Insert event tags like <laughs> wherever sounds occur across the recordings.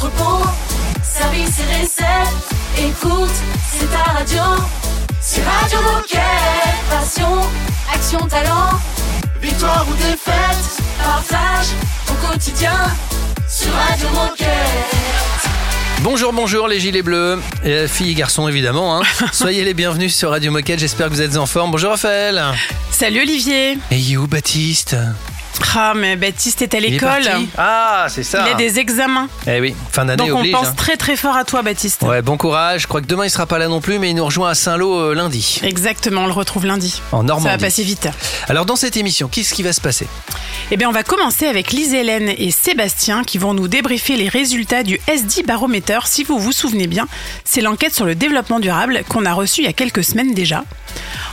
entrepôt, service et recette. Écoute, c'est ta radio. C'est Radio Moquette. Passion, action, talent. Victoire ou défaite, partage au quotidien sur Radio Moquette. Bonjour, bonjour les gilets bleus, et filles et garçons évidemment. Hein. <laughs> Soyez les bienvenus sur Radio Moquette, j'espère que vous êtes en forme. Bonjour Raphaël. Salut Olivier. Et you Baptiste Ah, mais Baptiste est à l'école. Ah, c'est ça. Il a des examens. Eh oui, fin d'année Donc on oblige. pense hein. très très fort à toi, Baptiste. Ouais, bon courage. Je crois que demain il sera pas là non plus, mais il nous rejoint à Saint-Lô euh, lundi, Exactement, on le retrouve lundi. en Ça va Normandie. passer vite. Alors dans cette émission, qu'est-ce qui va se passer? Eh bien, on va commencer avec Lise Hélène et Sébastien qui vont nous débriefer les résultats du SD Baromètre. Si vous vous souvenez bien, c'est l'enquête sur le développement durable qu'on a reçue il y a quelques semaines déjà.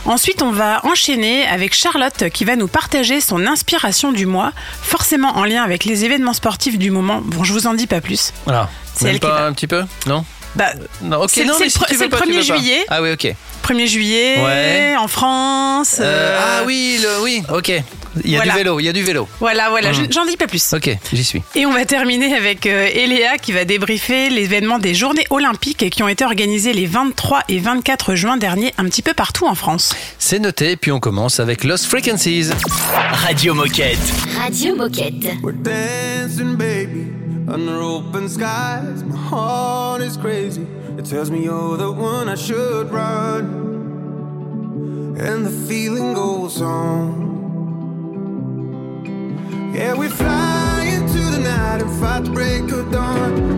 Ensuite, on va enchaîner avec Charlotte qui va nous partager son inspiration du mois, forcément en lien avec les événements sportifs du moment. Bon, je vous en dis pas plus. Voilà. C'est elle qui va- un petit peu Non Bah, Non, ok, C'est- non, c'est mais le si le pas, tu 1er veux pas. juillet. Ah oui, ok. 1er juillet, Ouais. en France. Euh, euh, ah oui, le, oui, ok. Il y a Voilà. du vélo, il y a du vélo. Voilà, voilà, je- Mhm. j'en dis pas plus. Ok, j'y suis. Et on va terminer avec euh, Eléa qui va débriefer l'événement des journées olympiques qui ont été organisées les 23 et 24 juin dernier un petit peu partout en France. C'est noté, puis on commence avec Lost Frequencies. Radio Moquette. Radio Moquette. We're dancing, baby, under open skies. My heart is crazy. It tells me you're the one I should run. And the feeling goes on. Yeah, we fly into the night and fight the break of dawn.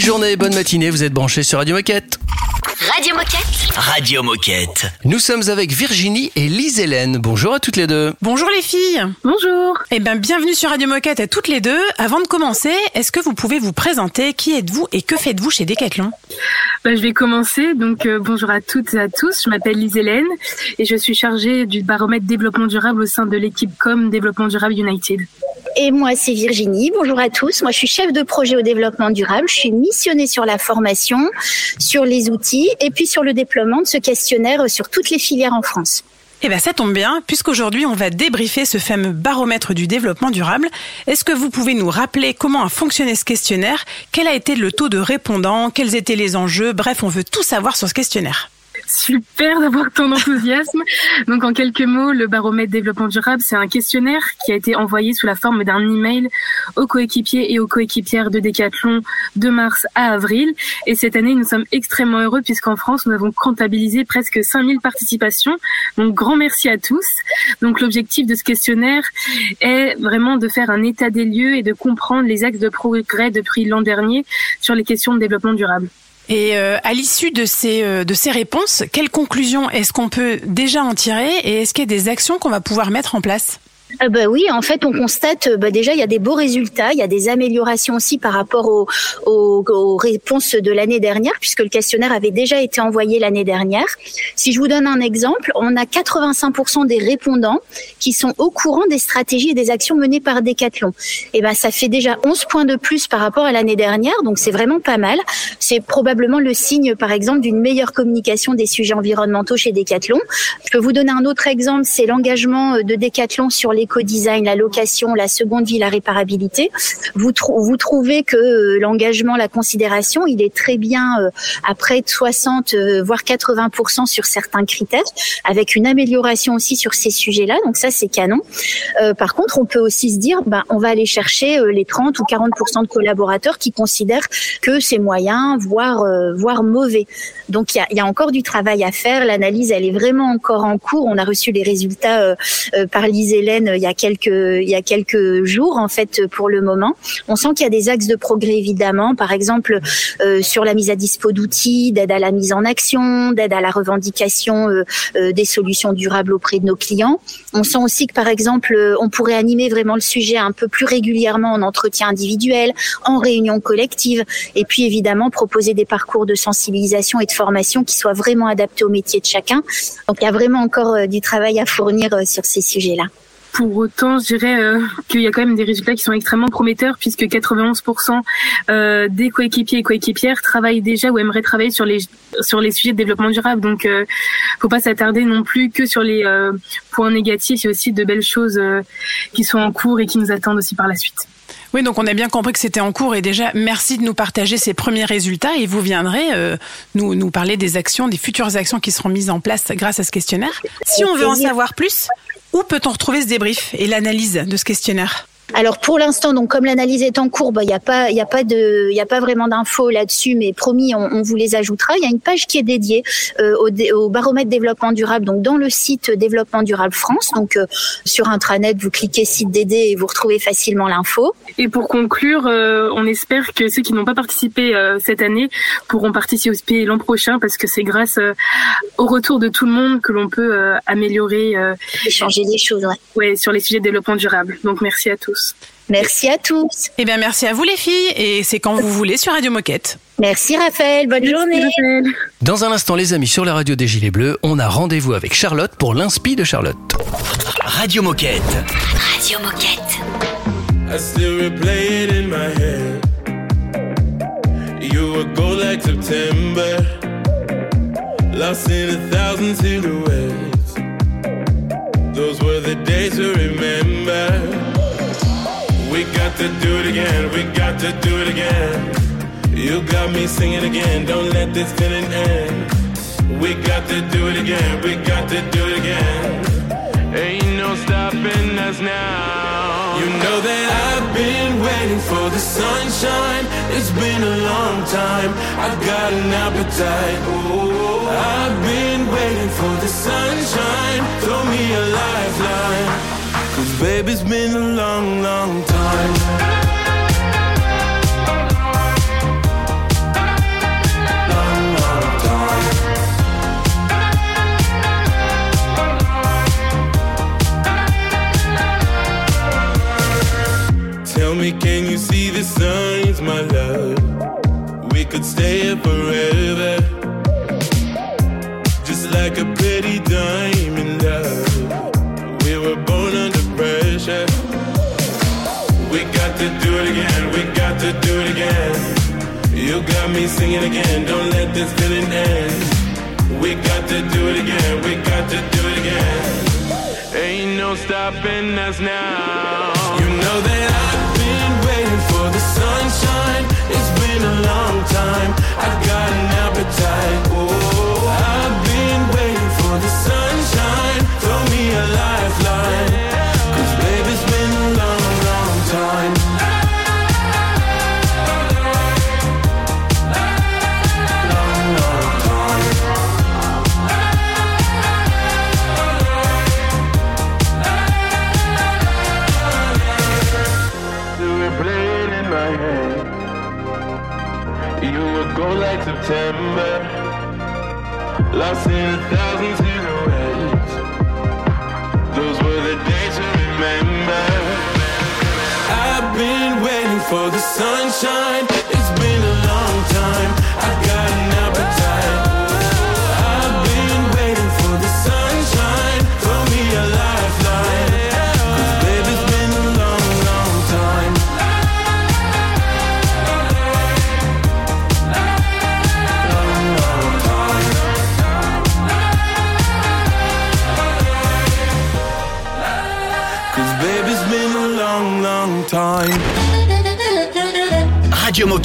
Belle journée, bonne matinée, vous êtes branchés sur Radio Moquette. Radio Moquette. Radio Moquette. Nous sommes avec Virginie et Lise Hélène. Bonjour à toutes les deux. Bonjour les filles Bonjour. Eh bien, bienvenue sur Radio Moquette à toutes les deux. Avant de commencer, est-ce que vous pouvez vous présenter? Qui êtes-vous et que faites-vous chez Decathlon? Bah, je vais commencer. Donc euh, bonjour à toutes et à tous. Je m'appelle Lise Hélène et je suis chargée du baromètre développement durable au sein de l'équipe Com Développement Durable United. Et moi, c'est Virginie. Bonjour à tous. Moi, je suis chef de projet au développement durable. Je suis missionnée sur la formation, sur les outils et puis sur le déploiement de ce questionnaire sur toutes les filières en France. Eh bien, ça tombe bien, puisqu'aujourd'hui, on va débriefer ce fameux baromètre du développement durable. Est-ce que vous pouvez nous rappeler comment a fonctionné ce questionnaire? Quel a été le taux de répondants? Quels étaient les enjeux? Bref, on veut tout savoir sur ce questionnaire. Super d'avoir tant d'enthousiasme. Donc en quelques mots, le baromètre développement durable, c'est un questionnaire qui a été envoyé sous la forme d'un email aux coéquipiers et aux coéquipières de Decathlon de mars à avril. Et cette année, nous sommes extrêmement heureux puisqu'en France, nous avons comptabilisé presque 5000 participations. Donc grand merci à tous. Donc l'objectif de ce questionnaire est vraiment de faire un état des lieux et de comprendre les axes de progrès depuis l'an dernier sur les questions de développement durable. Et euh, à l'issue de ces, euh, de ces réponses, quelles conclusions est-ce qu'on peut déjà en tirer et est-ce qu'il y a des actions qu'on va pouvoir mettre en place? Bah oui, en fait, on constate euh, bah déjà il y a des beaux résultats, il y a des améliorations aussi par rapport aux, aux, aux réponses de l'année dernière, puisque le questionnaire avait déjà été envoyé l'année dernière. Si je vous donne un exemple, on a 85% des répondants qui sont au courant des stratégies et des actions menées par Decathlon. Et ben ça fait déjà 11 points de plus par rapport à l'année dernière, donc c'est vraiment pas mal. C'est probablement le signe, par exemple, d'une meilleure communication des sujets environnementaux chez Decathlon. Je peux vous donner un autre exemple, c'est l'engagement de Decathlon sur l'éco-design, la location, la seconde vie, la réparabilité. Vous, trou- vous trouvez que euh, l'engagement, la considération, il est très bien euh, à près de 60 euh, voire 80% sur certains critères, avec une amélioration aussi sur ces sujets-là. Donc ça, c'est canon. Par contre, on peut aussi se dire, ben, on va aller chercher les 30 ou 40% de collaborateurs qui considèrent que c'est moyen, voire voire mauvais. Donc il y a, encore du travail à faire. L'analyse, elle est vraiment encore en cours. On a reçu les résultats par Lise Hélène il y a quelques jours en fait pour le moment. On sent qu'il y a des axes de progrès évidemment. Par exemple euh, sur la mise à dispo d'outils, d'aide à la mise en action, d'aide à la revendication euh, euh, des solutions durables auprès de nos clients. On sent aussi que par exemple on pourrait animer vraiment le sujet un peu plus régulièrement en entretien individuel, en réunion collective, et puis évidemment proposer des parcours de sensibilisation et de formation qui soient vraiment adaptés au métier de chacun. Donc il y a vraiment encore du travail à fournir sur ces sujets-là. Pour autant, je dirais euh, qu'il y a quand même des résultats qui sont extrêmement prometteurs puisque 91% euh, des coéquipiers et coéquipières travaillent déjà ou aimeraient travailler sur les sur les sujets de développement durable. Donc, euh, faut pas s'attarder non plus que sur les euh, points négatifs. Il y a aussi de belles choses euh, qui sont en cours et qui nous attendent aussi par la suite. Oui, donc on a bien compris que c'était en cours et déjà merci de nous partager ces premiers résultats et vous viendrez euh, nous, nous parler des actions, des futures actions qui seront mises en place grâce à ce questionnaire. Si on veut en savoir plus, où peut-on retrouver ce débrief et l'analyse de ce questionnaire? Alors pour l'instant, donc comme l'analyse est en cours, bah, il n'y a pas, il y a pas de, il y a pas vraiment d'infos là-dessus, mais promis, on, on vous les ajoutera. Il y a une page qui est dédiée euh, au, dé- au baromètre développement durable, donc dans le site développement durable France. Donc euh, sur intranet, vous cliquez site DD et vous retrouvez facilement l'info. Et pour conclure, euh, on espère que ceux qui n'ont pas participé euh, cette année pourront participer l'an prochain parce que c'est grâce euh, au retour de tout le monde que l'on peut euh, améliorer euh, Et changer les choses. Ouais. ouais, sur les sujets de développement durable. Donc merci à tous. Merci à tous. Eh bien, merci à vous les filles, et c'est quand vous voulez sur Radio Moquette. Merci Raphaël. Bonne journée. Raphaël. Dans un instant, les amis, sur la radio des Gilets Bleus, on a rendez-vous avec Charlotte pour l'inspi de Charlotte. Radio Moquette. Radio Moquette. I still replay it in my head. You were gold like September, lost in a thousand silhouettes. Those were the days to remember. Got to do it again, we got to do it again. You got me singing again, don't let this feeling end. We got to do it again, we got to do it again. Ain't no stopping us now. You know that I've been waiting for the sunshine. It's been a long time. I've got an appetite. Oh, I've been waiting for the sunshine. Throw me a lifeline. Baby, it's been a long, long time. Can you see the signs, my love? We could stay here forever. Just like a to do it again, we got to do it again. You got me singing again, don't let this feeling end. We got to do it again, we got to do it again. Ain't no stopping us now. You know that I've been waiting for the sunshine. It's been a long time. I've got an appetite. Oh, I've been waiting for the sunshine. Throw me a lifeline. Cause baby, it's been a long, long time. September, lost in a thousand. Those were the days to remember. I've been waiting for the sunshine.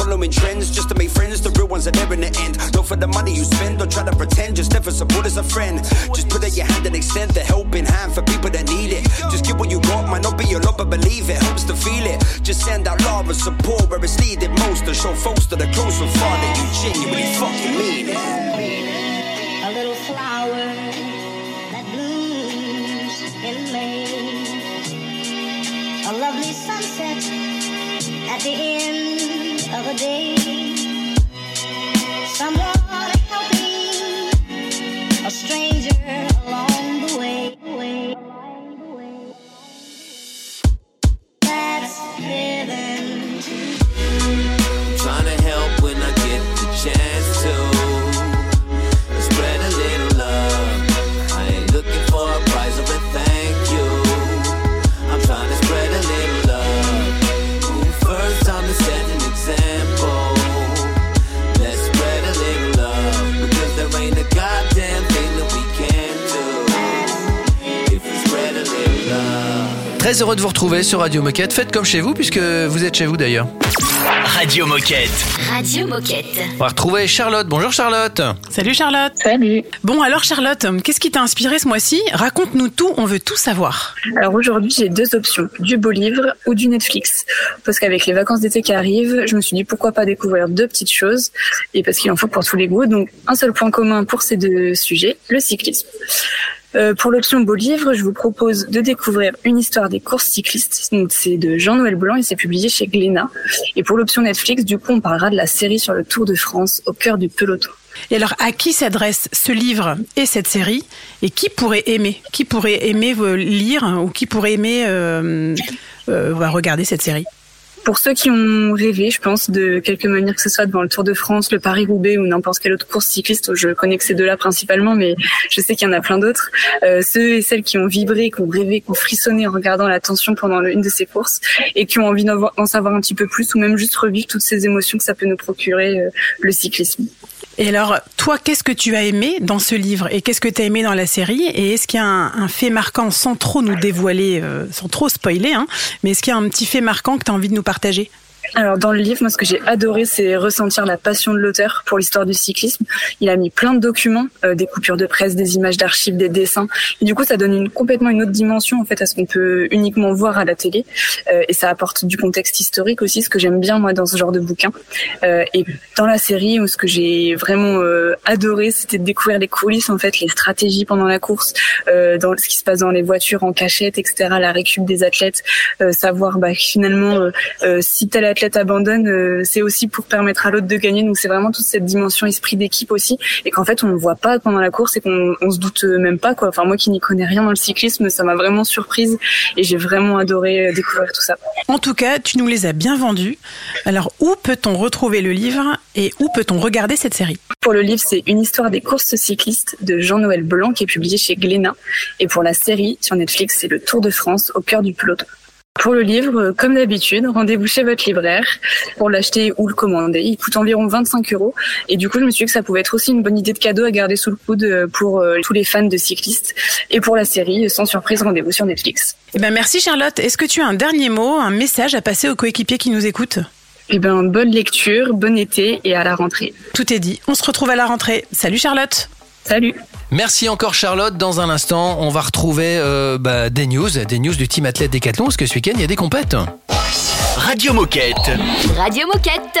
following trends just to make friends. The real ones are there in the end. Don't for the money you spend, don't try to pretend. Just never support as a friend. Just put out your hand and extend the helping hand for people that need it. Just give what you got, might not be a lot, but believe it helps to feel it. Just send out love and support where it's needed most. To show folks that are close and far that you genuinely fucking mean it. A little flower that blooms in May. A lovely sunset at the end day. Très heureux de vous retrouver sur Radio Moquette. Faites comme chez vous, puisque vous êtes chez vous d'ailleurs. Radio Moquette. Radio Moquette. On va retrouver Charlotte. Bonjour Charlotte. Salut Charlotte. Salut. Bon alors Charlotte, qu'est-ce qui t'a inspiré ce mois-ci? Raconte-nous tout, on veut tout savoir. Alors aujourd'hui, j'ai deux options, du beau livre ou du Netflix. Parce qu'avec les vacances d'été qui arrivent, je me suis dit pourquoi pas découvrir deux petites choses, et parce qu'il en faut pour tous les goûts. Donc un seul point commun pour ces deux sujets, le cyclisme. Euh, pour l'option beau livre, je vous propose de découvrir une histoire des courses cyclistes. Donc c'est de Jean-Noël Blanc et c'est publié chez Glénat. Et pour l'option Netflix, du coup, on parlera de la série sur le Tour de France au cœur du peloton. Et alors à qui s'adresse ce livre et cette série? Et qui pourrait aimer? Qui pourrait aimer euh, lire ou qui pourrait aimer euh, euh, regarder cette série? Pour ceux qui ont rêvé, je pense, de quelque manière que ce soit devant le Tour de France, le Paris-Roubaix ou n'importe quelle autre course cycliste, je connais que ces deux-là principalement, mais je sais qu'il y en a plein d'autres. Euh, ceux et celles qui ont vibré, qui ont rêvé, qui ont frissonné en regardant la tension pendant une de ces courses et qui ont envie d'en savoir un petit peu plus ou même juste revivre toutes ces émotions que ça peut nous procurer euh, le cyclisme. Et alors, toi, qu'est-ce que tu as aimé dans ce livre et qu'est-ce que tu as aimé dans la série Et est-ce qu'il y a un, fait marquant, sans trop nous dévoiler, euh, sans trop spoiler, hein, mais est-ce qu'il y a un petit fait marquant que tu as envie de nous partager? Alors dans le livre, moi ce que j'ai adoré, c'est ressentir la passion de l'auteur pour l'histoire du cyclisme. Il a mis plein de documents, euh, des coupures de presse, des images d'archives, des dessins. Et du coup, ça donne une, complètement une autre dimension en fait à ce qu'on peut uniquement voir à la télé. Euh, et ça apporte du contexte historique aussi, ce que j'aime bien moi dans ce genre de bouquin. Euh, et dans la série, ce que j'ai vraiment euh, adoré, c'était de découvrir les coulisses en fait, les stratégies pendant la course, euh, dans ce qui se passe dans les voitures en cachette, etc. La récup des athlètes, euh, savoir bah, finalement si tel athlète abandonne, euh, c'est aussi pour permettre à l'autre de gagner. Donc c'est vraiment toute cette dimension esprit d'équipe aussi, et qu'en fait on ne voit pas pendant la course et qu'on on se doute même pas quoi. Enfin moi qui n'y connais rien dans le cyclisme, ça m'a vraiment surprise et j'ai vraiment adoré euh, découvrir tout ça. En tout cas, tu nous les as bien vendus. Alors, où peut-on retrouver le livre et où peut-on regarder cette série? Pour le livre, c'est une histoire des courses cyclistes de Jean-Noël Blanc qui est publié chez Glénat. Et pour la série sur Netflix, c'est le Tour de France au cœur du peloton. Pour le livre, euh, comme d'habitude, rendez-vous chez votre libraire pour l'acheter ou le commander. Il coûte environ 25 euros. Et du coup, je me suis dit que ça pouvait être aussi une bonne idée de cadeau à garder sous le coude euh, pour euh, tous les fans de cyclistes. Et pour la série, sans surprise, rendez-vous sur Netflix. Eh ben merci Charlotte. Est-ce que tu as un dernier mot, un message à passer aux coéquipiers qui nous écoutent? Eh ben, bonne lecture, bon été et à la rentrée. Tout est dit. On se retrouve à la rentrée. Salut Charlotte Salut. Merci encore Charlotte. Dans un instant, on va retrouver euh, bah, des news, des news du team athlète Décathlon, parce que ce week-end, il y a des compètes. Radio Moquette. Radio Moquette.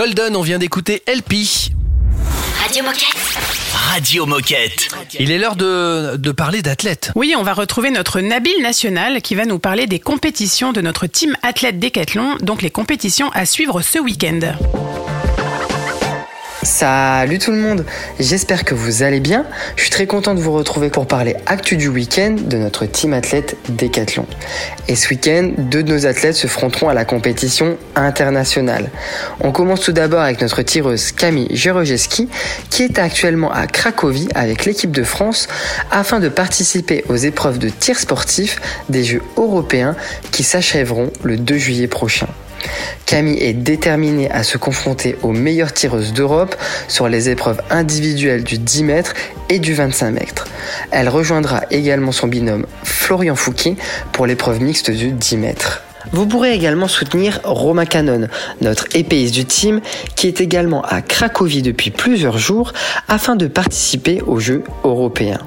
Golden, on vient d'écouter LP. Radio Moquette. Radio Moquette. Il est l'heure de, de parler d'athlètes. Oui, on va retrouver notre Nabil National qui va nous parler des compétitions de notre team athlète Décathlon, donc les compétitions à suivre ce week-end. Salut tout le monde, j'espère que vous allez bien. Je suis très content de vous retrouver pour parler actu du week-end de notre team athlète Décathlon. Et ce week-end, deux de nos athlètes se fronteront à la compétition internationale. On commence tout d'abord avec notre tireuse Camille Jerojeski qui est actuellement à Cracovie avec l'équipe de France afin de participer aux épreuves de tir sportif des Jeux européens qui s'achèveront le 2 juillet prochain. Camille est déterminée à se confronter aux meilleures tireuses d'Europe sur les épreuves individuelles du 10 mètres et du 25 mètres. Elle rejoindra également son binôme Florian Fouquet pour l'épreuve mixte du 10 mètres. Vous pourrez également soutenir Romain Canon, notre épéiste du team, qui est également à Cracovie depuis plusieurs jours afin de participer aux Jeux européens.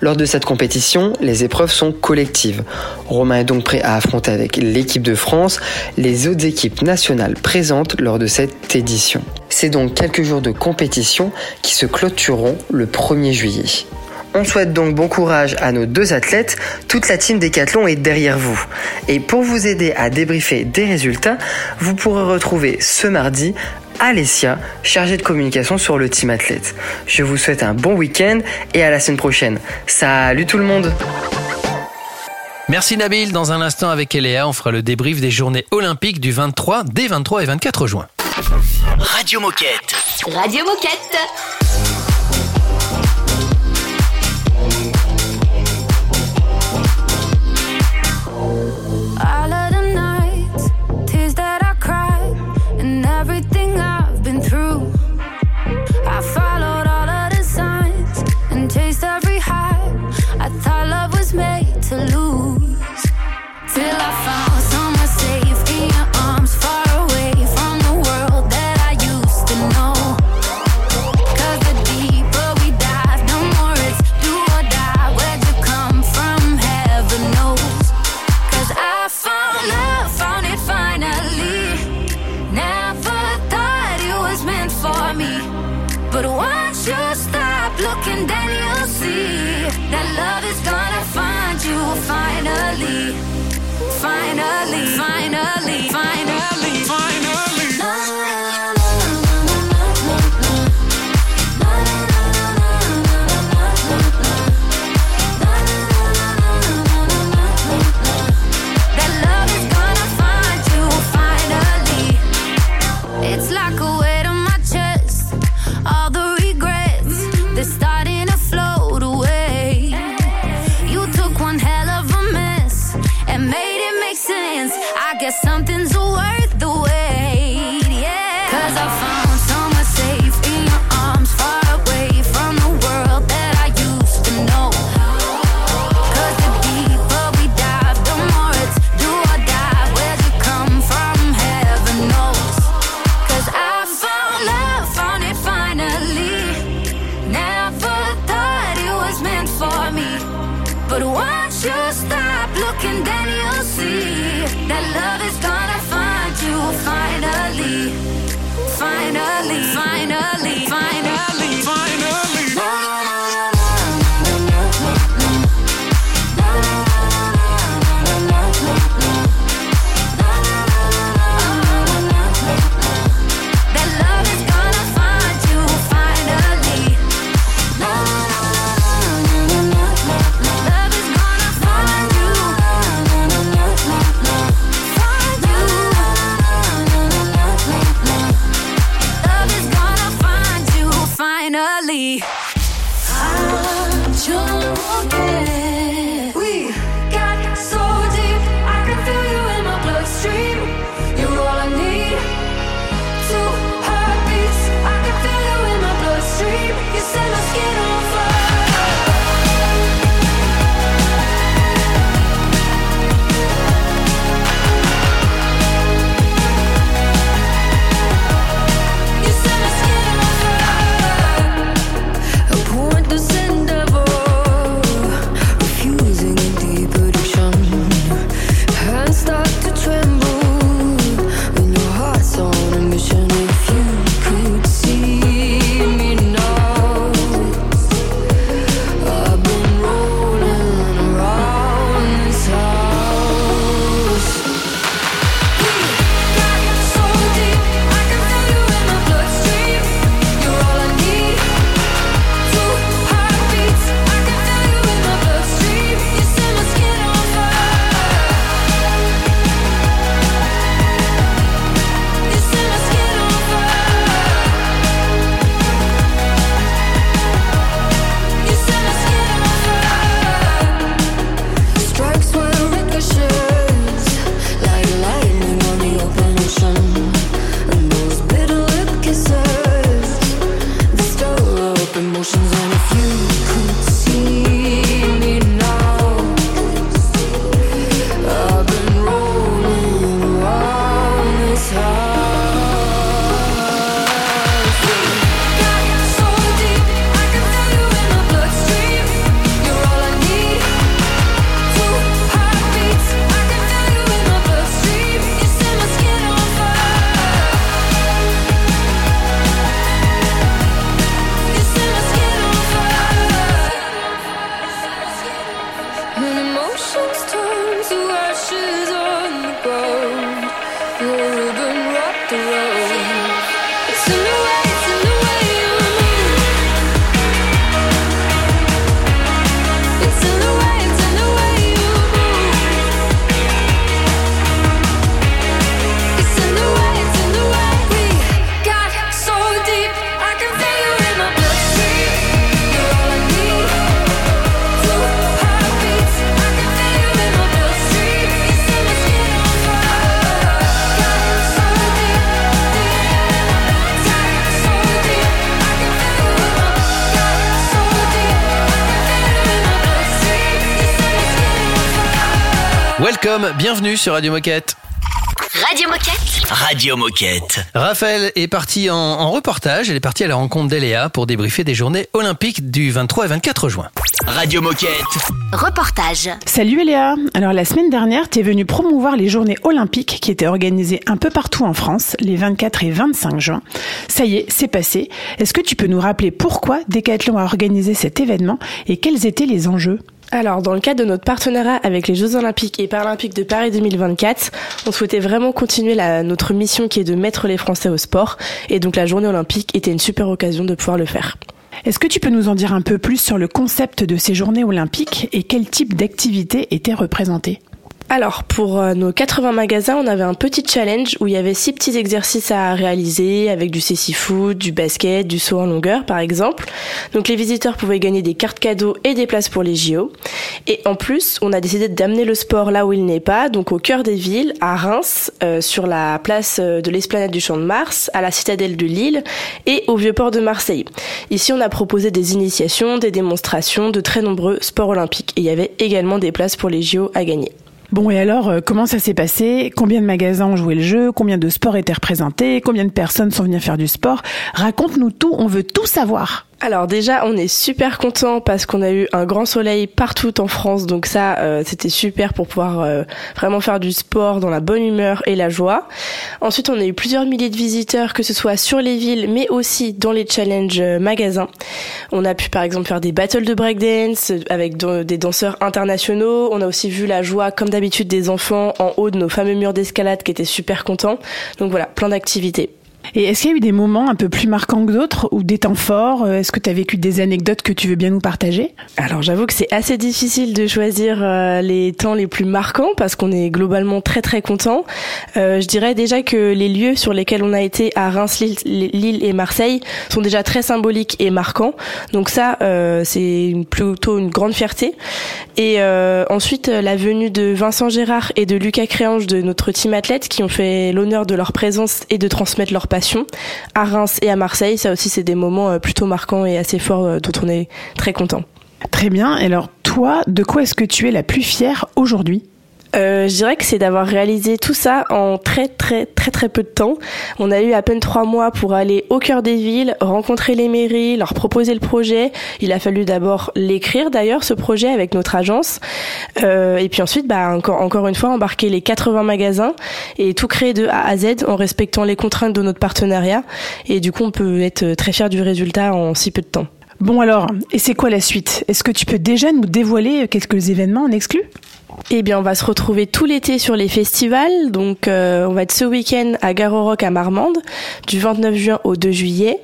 Lors de cette compétition, les épreuves sont collectives. Romain est donc prêt à affronter avec l'équipe de France les autres équipes nationales présentes lors de cette édition. C'est donc quelques jours de compétition qui se clôtureront le 1er juillet. On souhaite donc bon courage à nos deux athlètes. Toute la team Décathlon est derrière vous. Et pour vous aider à débriefer des résultats, vous pourrez retrouver ce mardi Alessia, chargée de communication sur le team athlète. Je vous souhaite un bon week-end et à la semaine prochaine. Salut tout le monde Merci Nabil. Dans un instant avec Eléa, on fera le débrief des journées olympiques du 23, des 23 et 24 juin. Radio Moquette. Radio Moquette. Bienvenue sur Radio Moquette. Radio Moquette. Radio Moquette. Raphaël est partie en, en reportage. Elle est partie à la rencontre d'Eléa pour débriefer des journées olympiques du 23 et 24 juin. Radio Moquette. Reportage. Salut Eléa Alors la semaine dernière, tu es venue promouvoir les journées olympiques qui étaient organisées un peu partout en France, les 24 et 25 juin. Ça y est, c'est passé. Est-ce que tu peux nous rappeler pourquoi Decathlon a organisé cet événement et quels étaient les enjeux? Alors, dans le cadre de notre partenariat avec les Jeux Olympiques et Paralympiques de Paris 2024, on souhaitait vraiment continuer notre mission qui est de mettre les Français au sport. Et donc, la journée olympique était une super occasion de pouvoir le faire. Est-ce que tu peux nous en dire un peu plus sur le concept de ces journées olympiques et quel type d'activités étaient représentées Alors, pour euh, nos 80 magasins, on avait un petit challenge où il y avait six petits exercices à réaliser avec du cécifoot, du basket, du saut en longueur par exemple. Donc les visiteurs pouvaient gagner des cartes cadeaux et des places pour les JO. Et en plus, on a décidé d'amener le sport là où il n'est pas, donc au cœur des villes, à Reims, euh, sur la place euh, de l'esplanade du Champ de Mars, à la citadelle de Lille et au vieux port de Marseille. Ici, on a proposé des initiations, des démonstrations de très nombreux sports olympiques. Et il y avait également des places pour les JO à gagner. Bon et alors, euh, comment ça s'est passé? Combien de magasins ont joué le jeu? Combien de sports étaient représentés? Combien de personnes sont venues faire du sport? Raconte-nous tout, on veut tout savoir. Alors déjà, on est super content parce qu'on a eu un grand soleil partout en France, donc ça, euh, c'était super pour pouvoir euh, vraiment faire du sport dans la bonne humeur et la joie. Ensuite, on a eu plusieurs milliers de visiteurs, que ce soit sur les villes, mais aussi dans les challenges euh, magasins. On a pu par exemple faire des battles de breakdance avec des danseurs internationaux. On a aussi vu la joie, comme d'habitude, des enfants en haut de nos fameux murs d'escalade qui étaient super contents. Donc voilà, plein d'activités. Et est-ce qu'il y a eu des moments un peu plus marquants que d'autres ou des temps forts Euh, Est-ce que tu as vécu des anecdotes que tu veux bien nous partager? Alors j'avoue que c'est assez difficile de choisir euh, les temps les plus marquants parce qu'on est globalement très très content. Euh, je dirais déjà que les lieux sur lesquels on a été à Reims, Lille, et Marseille sont déjà très symboliques et marquants. Donc ça c'est plutôt une grande fierté. Et ensuite la venue de Vincent Gérard et de Lucas Créange de notre team athlète qui ont fait l'honneur de leur présence et de transmettre leur à Reims et à Marseille. Ça aussi c'est des moments euh, plutôt marquants et assez forts euh, dont on est très content. Très bien. Et alors toi, de quoi est-ce que tu es la plus fière aujourd'hui? Euh, je dirais que c'est d'avoir réalisé tout ça en très très très très peu de temps. On a eu à peine trois mois pour aller au cœur des villes, rencontrer les mairies, leur proposer le projet. Il a fallu d'abord l'écrire d'ailleurs ce projet avec notre agence, Euh, et puis ensuite bah encore encore une fois embarquer les 80 magasins et tout créer de A à Z en respectant les contraintes de notre partenariat. Et du coup on peut être très fier du résultat en si peu de temps. Bon alors, et c'est quoi la suite? Est-ce que tu peux déjà nous dévoiler quelques événements en exclu? Eh bien, on va se retrouver tout l'été sur les festivals. Donc, euh, on va être ce week-end à Garo Rock à Marmande, du 29 juin au 2 juillet.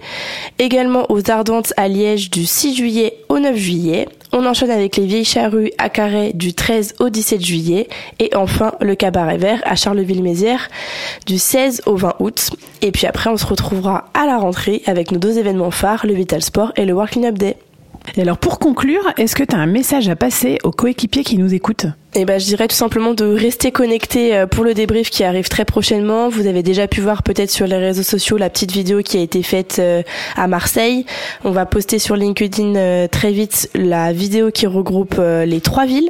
Également aux Ardentes à Liège, du 6 juillet au 9 juillet. On enchaîne avec les Vieilles Charrues à Carhaix, du 13 au 17 juillet. Et enfin, le Cabaret Vert à Charleville-Mézières, du 16 au 20 août. Et puis après, on se retrouvera à la rentrée avec nos deux événements phares, le Vital Sport et le Working Up Day. Et alors pour conclure, est-ce que tu as un message à passer aux coéquipiers qui nous écoutent? Eh ben, je dirais tout simplement de rester connecté euh, pour le débrief qui arrive très prochainement. Vous avez déjà pu voir peut-être sur les réseaux sociaux la petite vidéo qui a été faite euh, à Marseille. On va poster sur LinkedIn euh, très vite la vidéo qui regroupe les trois villes.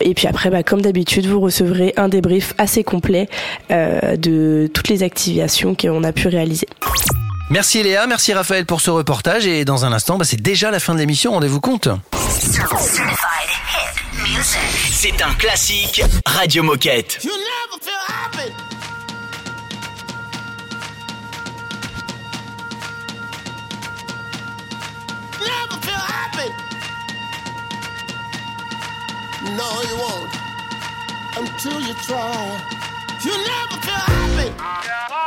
Et puis après, bah, comme d'habitude, vous recevrez un débrief assez complet de toutes les activations qu'on a pu réaliser. Merci Léa, merci Raphaël pour ce reportage et dans un instant, bah, c'est déjà la fin de l'émission, rendez-vous compte. C'est un classique Radio Moquette. No, you won't until you try. You never feel happy.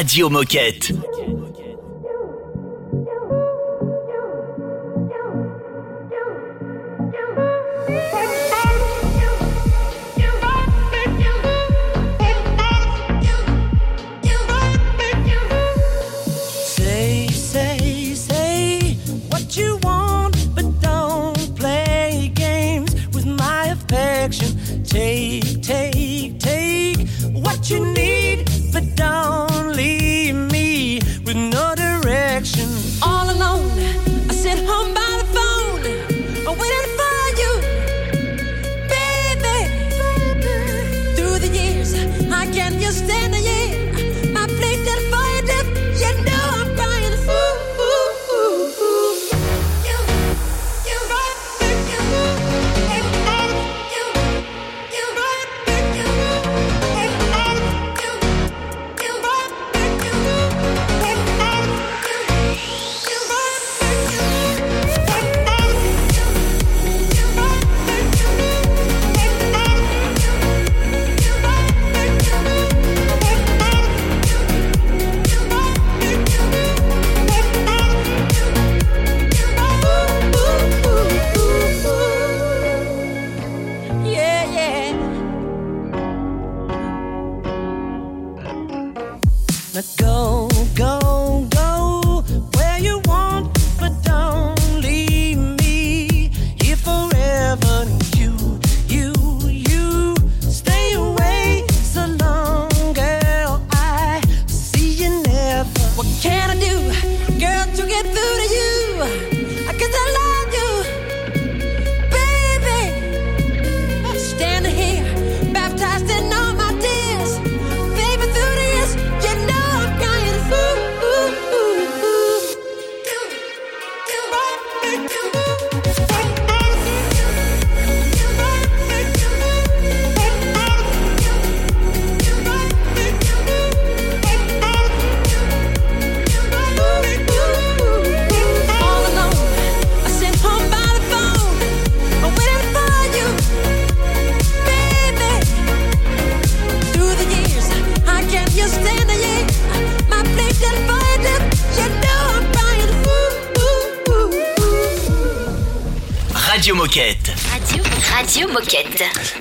Radio Moquette.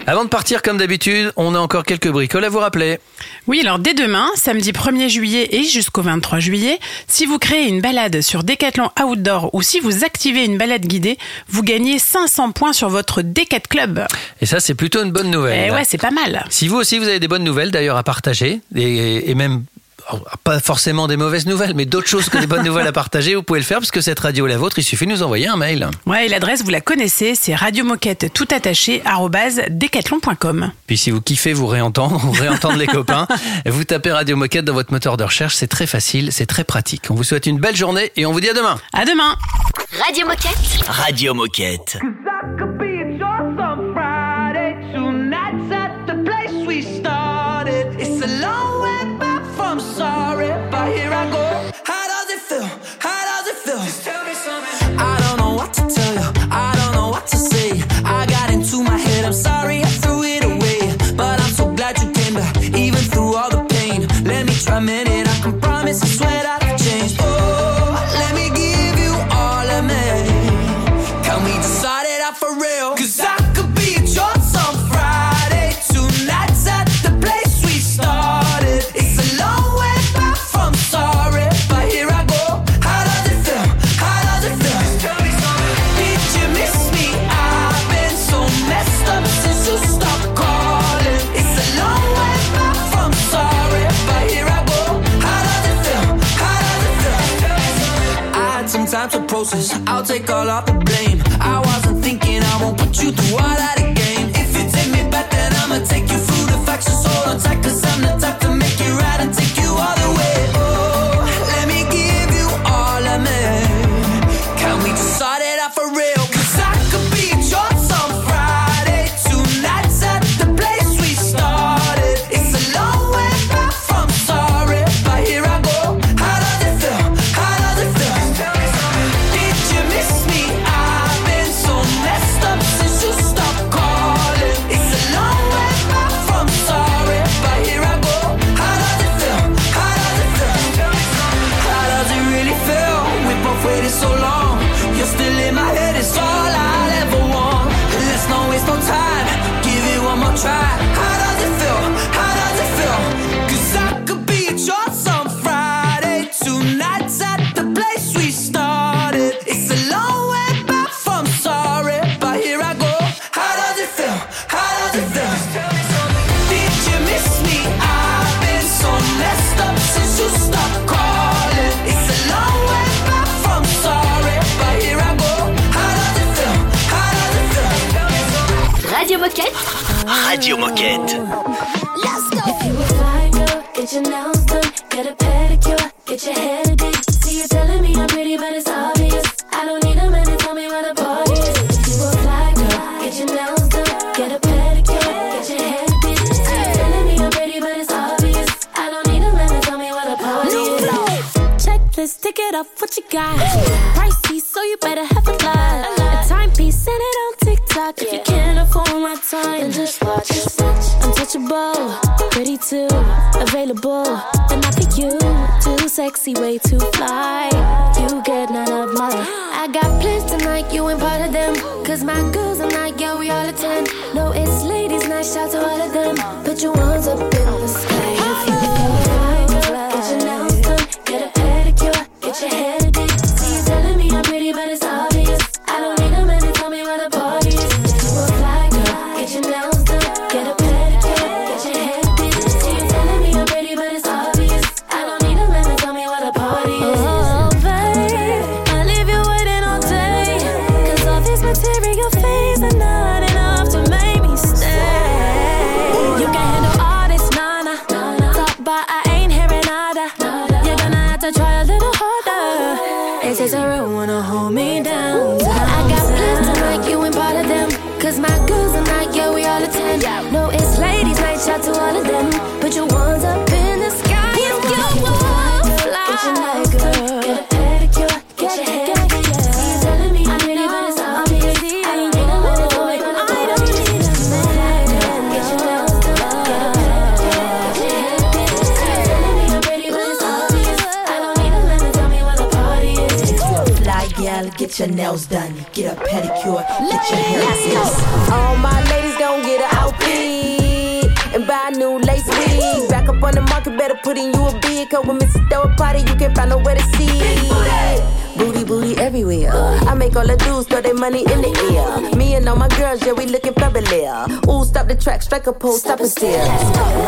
Avant de partir, comme d'habitude, on a encore quelques bricoles à vous rappeler. Oui, alors dès demain, samedi 1er juillet et jusqu'au 23 juillet, si vous créez une balade sur Decathlon Outdoor ou si vous activez une balade guidée, vous gagnez 500 points sur votre Decat Club. Et ça, c'est plutôt une bonne nouvelle. Et ouais, c'est pas mal. Si vous aussi, vous avez des bonnes nouvelles d'ailleurs à partager et même pas forcément des mauvaises nouvelles, mais d'autres choses que des bonnes nouvelles à partager, vous pouvez le faire parce que cette radio est la vôtre. Il suffit de nous envoyer un mail. Ouais, et l'adresse, vous la connaissez, c'est radiomoquette tout attaché decathlon.com. Puis si vous kiffez vous réentendre, vous réentendre les copains, <laughs> vous tapez Radio Moquette dans votre moteur de recherche. C'est très facile, c'est très pratique. On vous souhaite une belle journée et on vous dit à demain. À demain. Radio Moquette. Radio Moquette. From sorry, but here I go. Process. I'll take all of the blame. I wasn't thinking I won't put you through all that Radio Moquette. If you a fly girl, get your nails done, get a pedicure, get your hair did. See you telling me I'm pretty, but it's obvious. I don't need a man to tell me where the party is. If you a fly girl, get your nails done, get a pedicure, get your hair did. See you telling me I'm pretty, but it's obvious. I don't need a man to tell me where the party is. Checklist, tick it off, what you got? Pricey, time, then just watch. Untouchable, pretty too, available, but not for you. Too sexy, way too fly. You get none of my. I got plans tonight, you ain't part of them. Cause my girls are not, yeah, we all attend. No, it's ladies' night, shout to all of them. Put your ones up in the Get your nails done, get a pedicure, get your hair done. All my ladies gon' get a outfit and buy new lace wig. Back up on the market, better put in you a bid. Cause when Mrs. Throw a party, you can find nowhere to see. Booty, booty everywhere. I make all the dudes throw their money in the air. Me and all my girls, yeah, we looking fabulous. Ooh, stop the track, strike a pose, stop it still.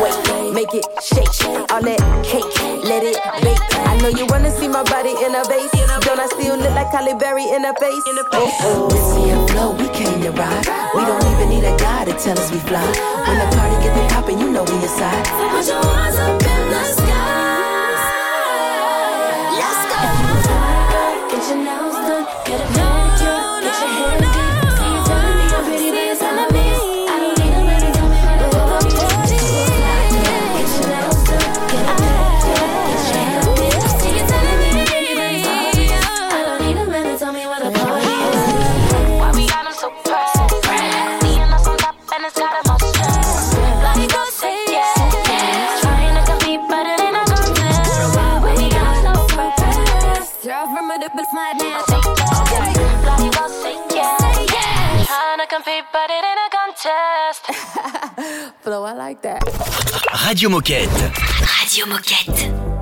Wait, make it shake. All that cake, let it bake know you wanna see my body in a vase. Don't I still look like Halle Berry in a face? In a oh, face. Oh, oh. Missy and Flo, we came to ride. We don't even need a guy to tell us we fly. When the party get the poppin', you know we inside. Put your arms up chest. <laughs> Blow, I like that. Radio Moquette. Radio Moquette.